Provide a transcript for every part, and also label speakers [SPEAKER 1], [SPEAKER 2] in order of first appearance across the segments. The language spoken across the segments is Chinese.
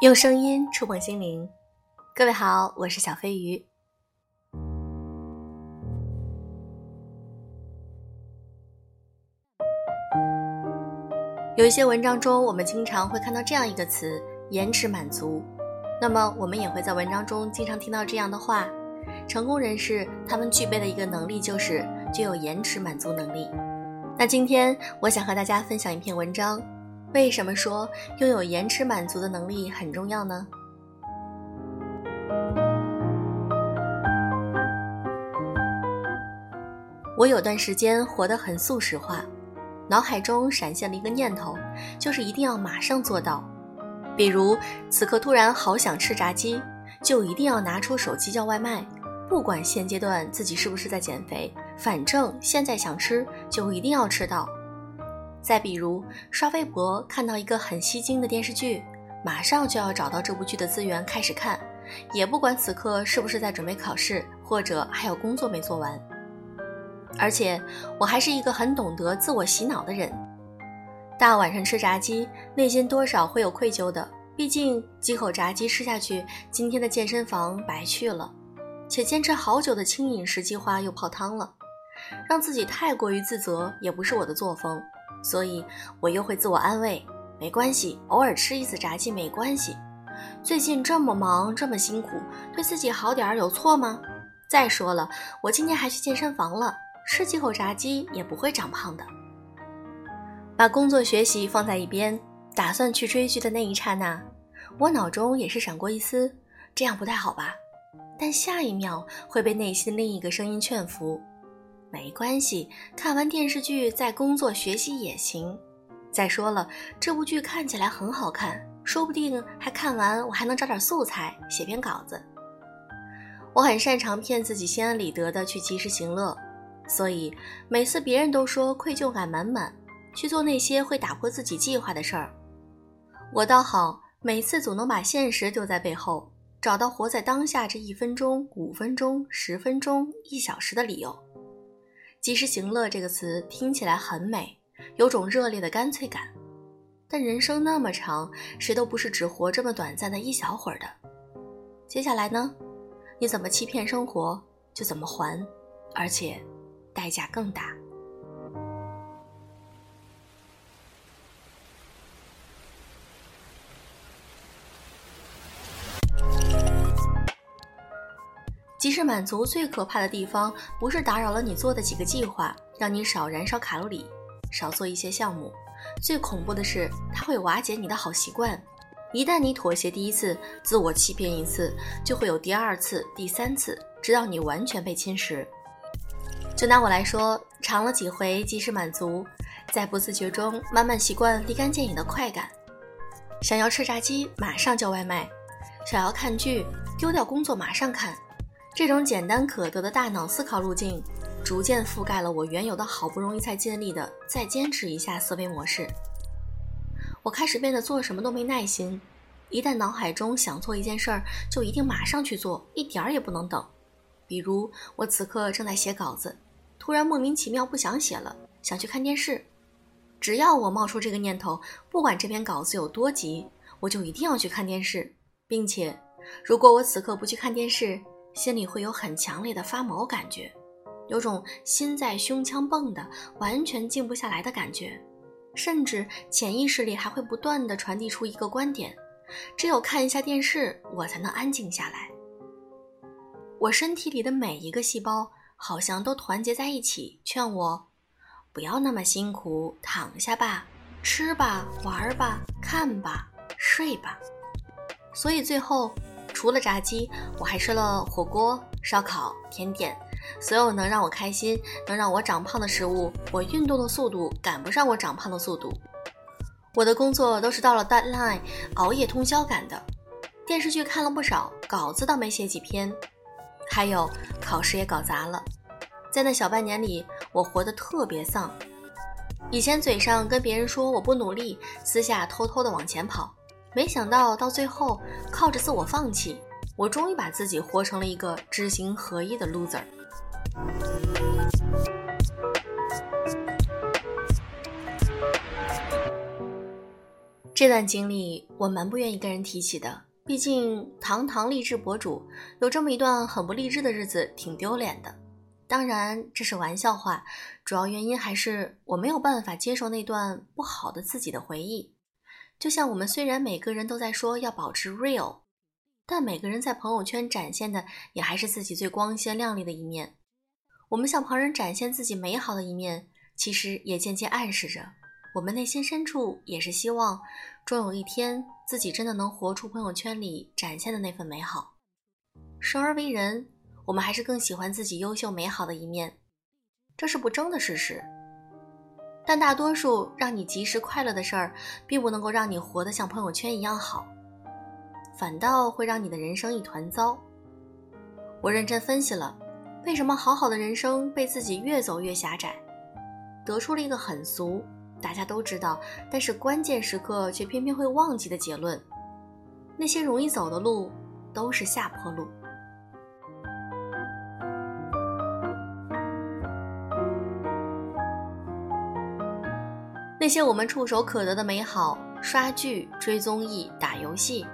[SPEAKER 1] 用声音触碰心灵，各位好，我是小飞鱼。有一些文章中，我们经常会看到这样一个词“延迟满足”，那么我们也会在文章中经常听到这样的话：成功人士他们具备的一个能力就是具有延迟满足能力。那今天我想和大家分享一篇文章。为什么说拥有延迟满足的能力很重要呢？我有段时间活得很速食化，脑海中闪现了一个念头，就是一定要马上做到。比如此刻突然好想吃炸鸡，就一定要拿出手机叫外卖，不管现阶段自己是不是在减肥，反正现在想吃就一定要吃到。再比如刷微博看到一个很吸睛的电视剧，马上就要找到这部剧的资源开始看，也不管此刻是不是在准备考试，或者还有工作没做完。而且我还是一个很懂得自我洗脑的人，大晚上吃炸鸡，内心多少会有愧疚的，毕竟几口炸鸡吃下去，今天的健身房白去了，且坚持好久的轻饮食计划又泡汤了，让自己太过于自责也不是我的作风。所以，我又会自我安慰，没关系，偶尔吃一次炸鸡没关系。最近这么忙，这么辛苦，对自己好点儿有错吗？再说了，我今天还去健身房了，吃几口炸鸡也不会长胖的。把工作学习放在一边，打算去追剧的那一刹那，我脑中也是闪过一丝，这样不太好吧？但下一秒会被内心另一个声音劝服。没关系，看完电视剧再工作学习也行。再说了，这部剧看起来很好看，说不定还看完我还能找点素材写篇稿子。我很擅长骗自己心安理得的去及时行乐，所以每次别人都说愧疚感满满，去做那些会打破自己计划的事儿，我倒好，每次总能把现实丢在背后，找到活在当下这一分钟、五分钟、十分钟、一小时的理由。及时行乐这个词听起来很美，有种热烈的干脆感。但人生那么长，谁都不是只活这么短暂的一小会儿的。接下来呢？你怎么欺骗生活，就怎么还，而且代价更大。及时满足最可怕的地方，不是打扰了你做的几个计划，让你少燃烧卡路里，少做一些项目。最恐怖的是，它会瓦解你的好习惯。一旦你妥协第一次，自我欺骗一次，就会有第二次、第三次，直到你完全被侵蚀。就拿我来说，尝了几回及时满足，在不自觉中慢慢习惯立竿见影的快感。想要吃炸鸡，马上叫外卖；想要看剧，丢掉工作马上看。这种简单可得的大脑思考路径，逐渐覆盖了我原有的好不容易才建立的再坚持一下思维模式。我开始变得做什么都没耐心，一旦脑海中想做一件事儿，就一定马上去做，一点儿也不能等。比如我此刻正在写稿子，突然莫名其妙不想写了，想去看电视。只要我冒出这个念头，不管这篇稿子有多急，我就一定要去看电视，并且，如果我此刻不去看电视，心里会有很强烈的发毛感觉，有种心在胸腔蹦的，完全静不下来的感觉，甚至潜意识里还会不断的传递出一个观点：只有看一下电视，我才能安静下来。我身体里的每一个细胞好像都团结在一起，劝我不要那么辛苦，躺下吧，吃吧，玩吧，看吧，睡吧。所以最后。除了炸鸡，我还吃了火锅、烧烤、甜点，所有能让我开心、能让我长胖的食物，我运动的速度赶不上我长胖的速度。我的工作都是到了 deadline 熬夜通宵赶的，电视剧看了不少，稿子倒没写几篇，还有考试也搞砸了。在那小半年里，我活得特别丧。以前嘴上跟别人说我不努力，私下偷偷的往前跑。没想到到最后，靠着自我放弃，我终于把自己活成了一个知行合一的 loser。这段经历我蛮不愿意跟人提起的，毕竟堂堂励志博主有这么一段很不励志的日子，挺丢脸的。当然这是玩笑话，主要原因还是我没有办法接受那段不好的自己的回忆。就像我们虽然每个人都在说要保持 real，但每个人在朋友圈展现的也还是自己最光鲜亮丽的一面。我们向旁人展现自己美好的一面，其实也间接暗示着。我们内心深处也是希望，终有一天自己真的能活出朋友圈里展现的那份美好。生而为人，我们还是更喜欢自己优秀美好的一面，这是不争的事实。但大多数让你及时快乐的事儿，并不能够让你活得像朋友圈一样好，反倒会让你的人生一团糟。我认真分析了，为什么好好的人生被自己越走越狭窄，得出了一个很俗。大家都知道，但是关键时刻却偏偏会忘记的结论：那些容易走的路，都是下坡路。那些我们触手可得的美好，刷剧、追综艺、打游戏，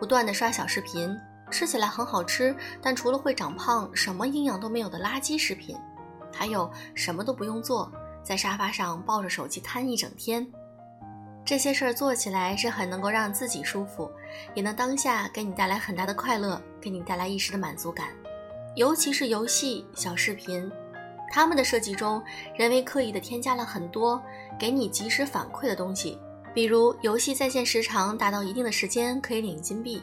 [SPEAKER 1] 不断的刷小视频，吃起来很好吃，但除了会长胖，什么营养都没有的垃圾食品，还有什么都不用做。在沙发上抱着手机瘫一整天，这些事儿做起来是很能够让自己舒服，也能当下给你带来很大的快乐，给你带来一时的满足感。尤其是游戏、小视频，他们的设计中人为刻意的添加了很多给你及时反馈的东西，比如游戏在线时长达到一定的时间可以领金币。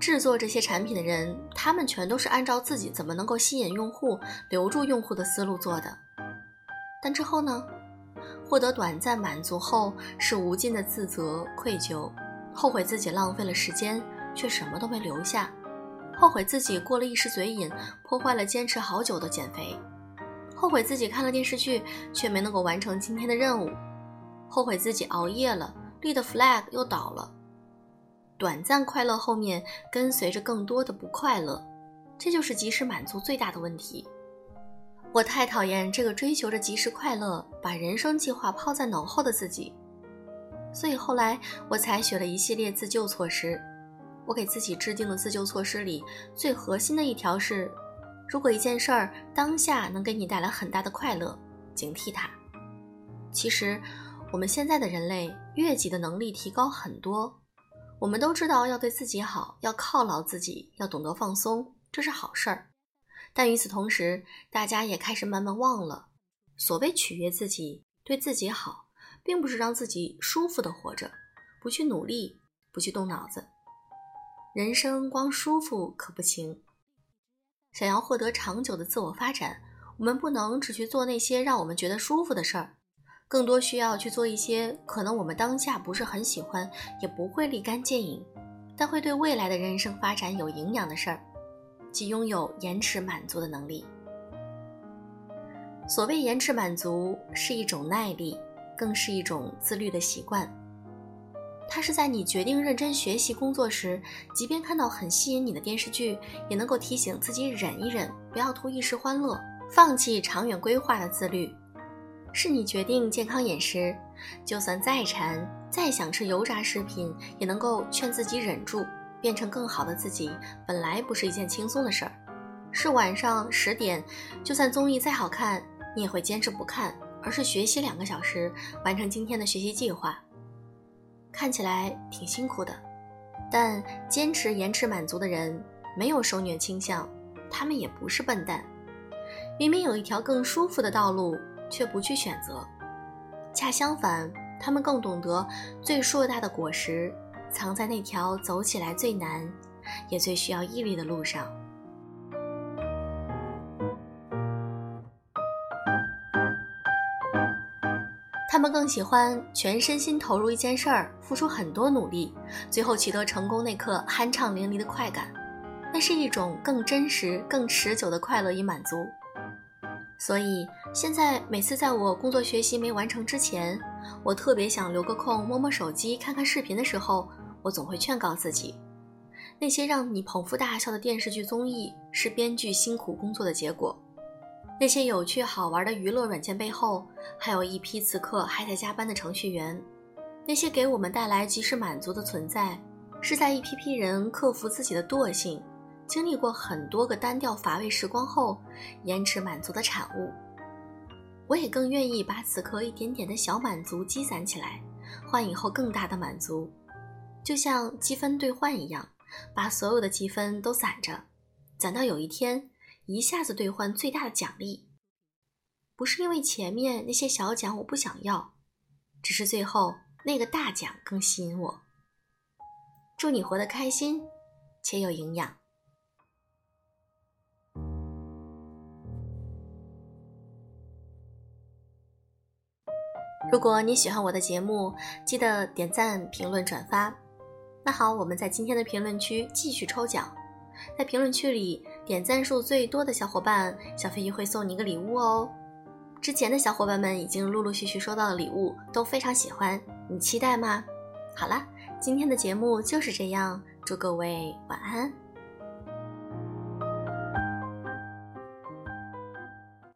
[SPEAKER 1] 制作这些产品的人，他们全都是按照自己怎么能够吸引用户、留住用户的思路做的。但之后呢？获得短暂满足后，是无尽的自责、愧疚，后悔自己浪费了时间，却什么都没留下；后悔自己过了一时嘴瘾，破坏了坚持好久的减肥；后悔自己看了电视剧，却没能够完成今天的任务；后悔自己熬夜了，立的 flag 又倒了。短暂快乐后面跟随着更多的不快乐，这就是及时满足最大的问题。我太讨厌这个追求着及时快乐、把人生计划抛在脑后的自己，所以后来我采取了一系列自救措施。我给自己制定的自救措施里，最核心的一条是：如果一件事儿当下能给你带来很大的快乐，警惕它。其实，我们现在的人类悦己的能力提高很多，我们都知道要对自己好，要犒劳自己，要懂得放松，这是好事儿。但与此同时，大家也开始慢慢忘了，所谓取悦自己、对自己好，并不是让自己舒服的活着，不去努力，不去动脑子。人生光舒服可不行。想要获得长久的自我发展，我们不能只去做那些让我们觉得舒服的事儿，更多需要去做一些可能我们当下不是很喜欢，也不会立竿见影，但会对未来的人生发展有营养的事儿。即拥有延迟满足的能力。所谓延迟满足，是一种耐力，更是一种自律的习惯。它是在你决定认真学习工作时，即便看到很吸引你的电视剧，也能够提醒自己忍一忍，不要图一时欢乐，放弃长远规划的自律。是你决定健康饮食，就算再馋，再想吃油炸食品，也能够劝自己忍住。变成更好的自己，本来不是一件轻松的事儿。是晚上十点，就算综艺再好看，你也会坚持不看，而是学习两个小时，完成今天的学习计划。看起来挺辛苦的，但坚持延迟满足的人没有受虐倾向，他们也不是笨蛋。明明有一条更舒服的道路，却不去选择。恰相反，他们更懂得最硕大的果实。藏在那条走起来最难，也最需要毅力的路上。他们更喜欢全身心投入一件事儿，付出很多努力，最后取得成功那刻酣畅淋漓的快感，那是一种更真实、更持久的快乐与满足。所以现在每次在我工作学习没完成之前，我特别想留个空摸摸手机、看看视频的时候。我总会劝告自己，那些让你捧腹大笑的电视剧综艺是编剧辛苦工作的结果，那些有趣好玩的娱乐软件背后，还有一批此刻还在加班的程序员，那些给我们带来及时满足的存在，是在一批批人克服自己的惰性，经历过很多个单调乏味时光后，延迟满足的产物。我也更愿意把此刻一点点的小满足积攒起来，换以后更大的满足，就像积分兑换一样，把所有的积分都攒着，攒到有一天一下子兑换最大的奖励。不是因为前面那些小奖我不想要，只是最后。那个大奖更吸引我。祝你活得开心且有营养。如果你喜欢我的节目，记得点赞、评论、转发。那好，我们在今天的评论区继续抽奖，在评论区里点赞数最多的小伙伴，小飞鱼会送你一个礼物哦。之前的小伙伴们已经陆陆续续收到了礼物，都非常喜欢。你期待吗？好了，今天的节目就是这样，祝各位晚安。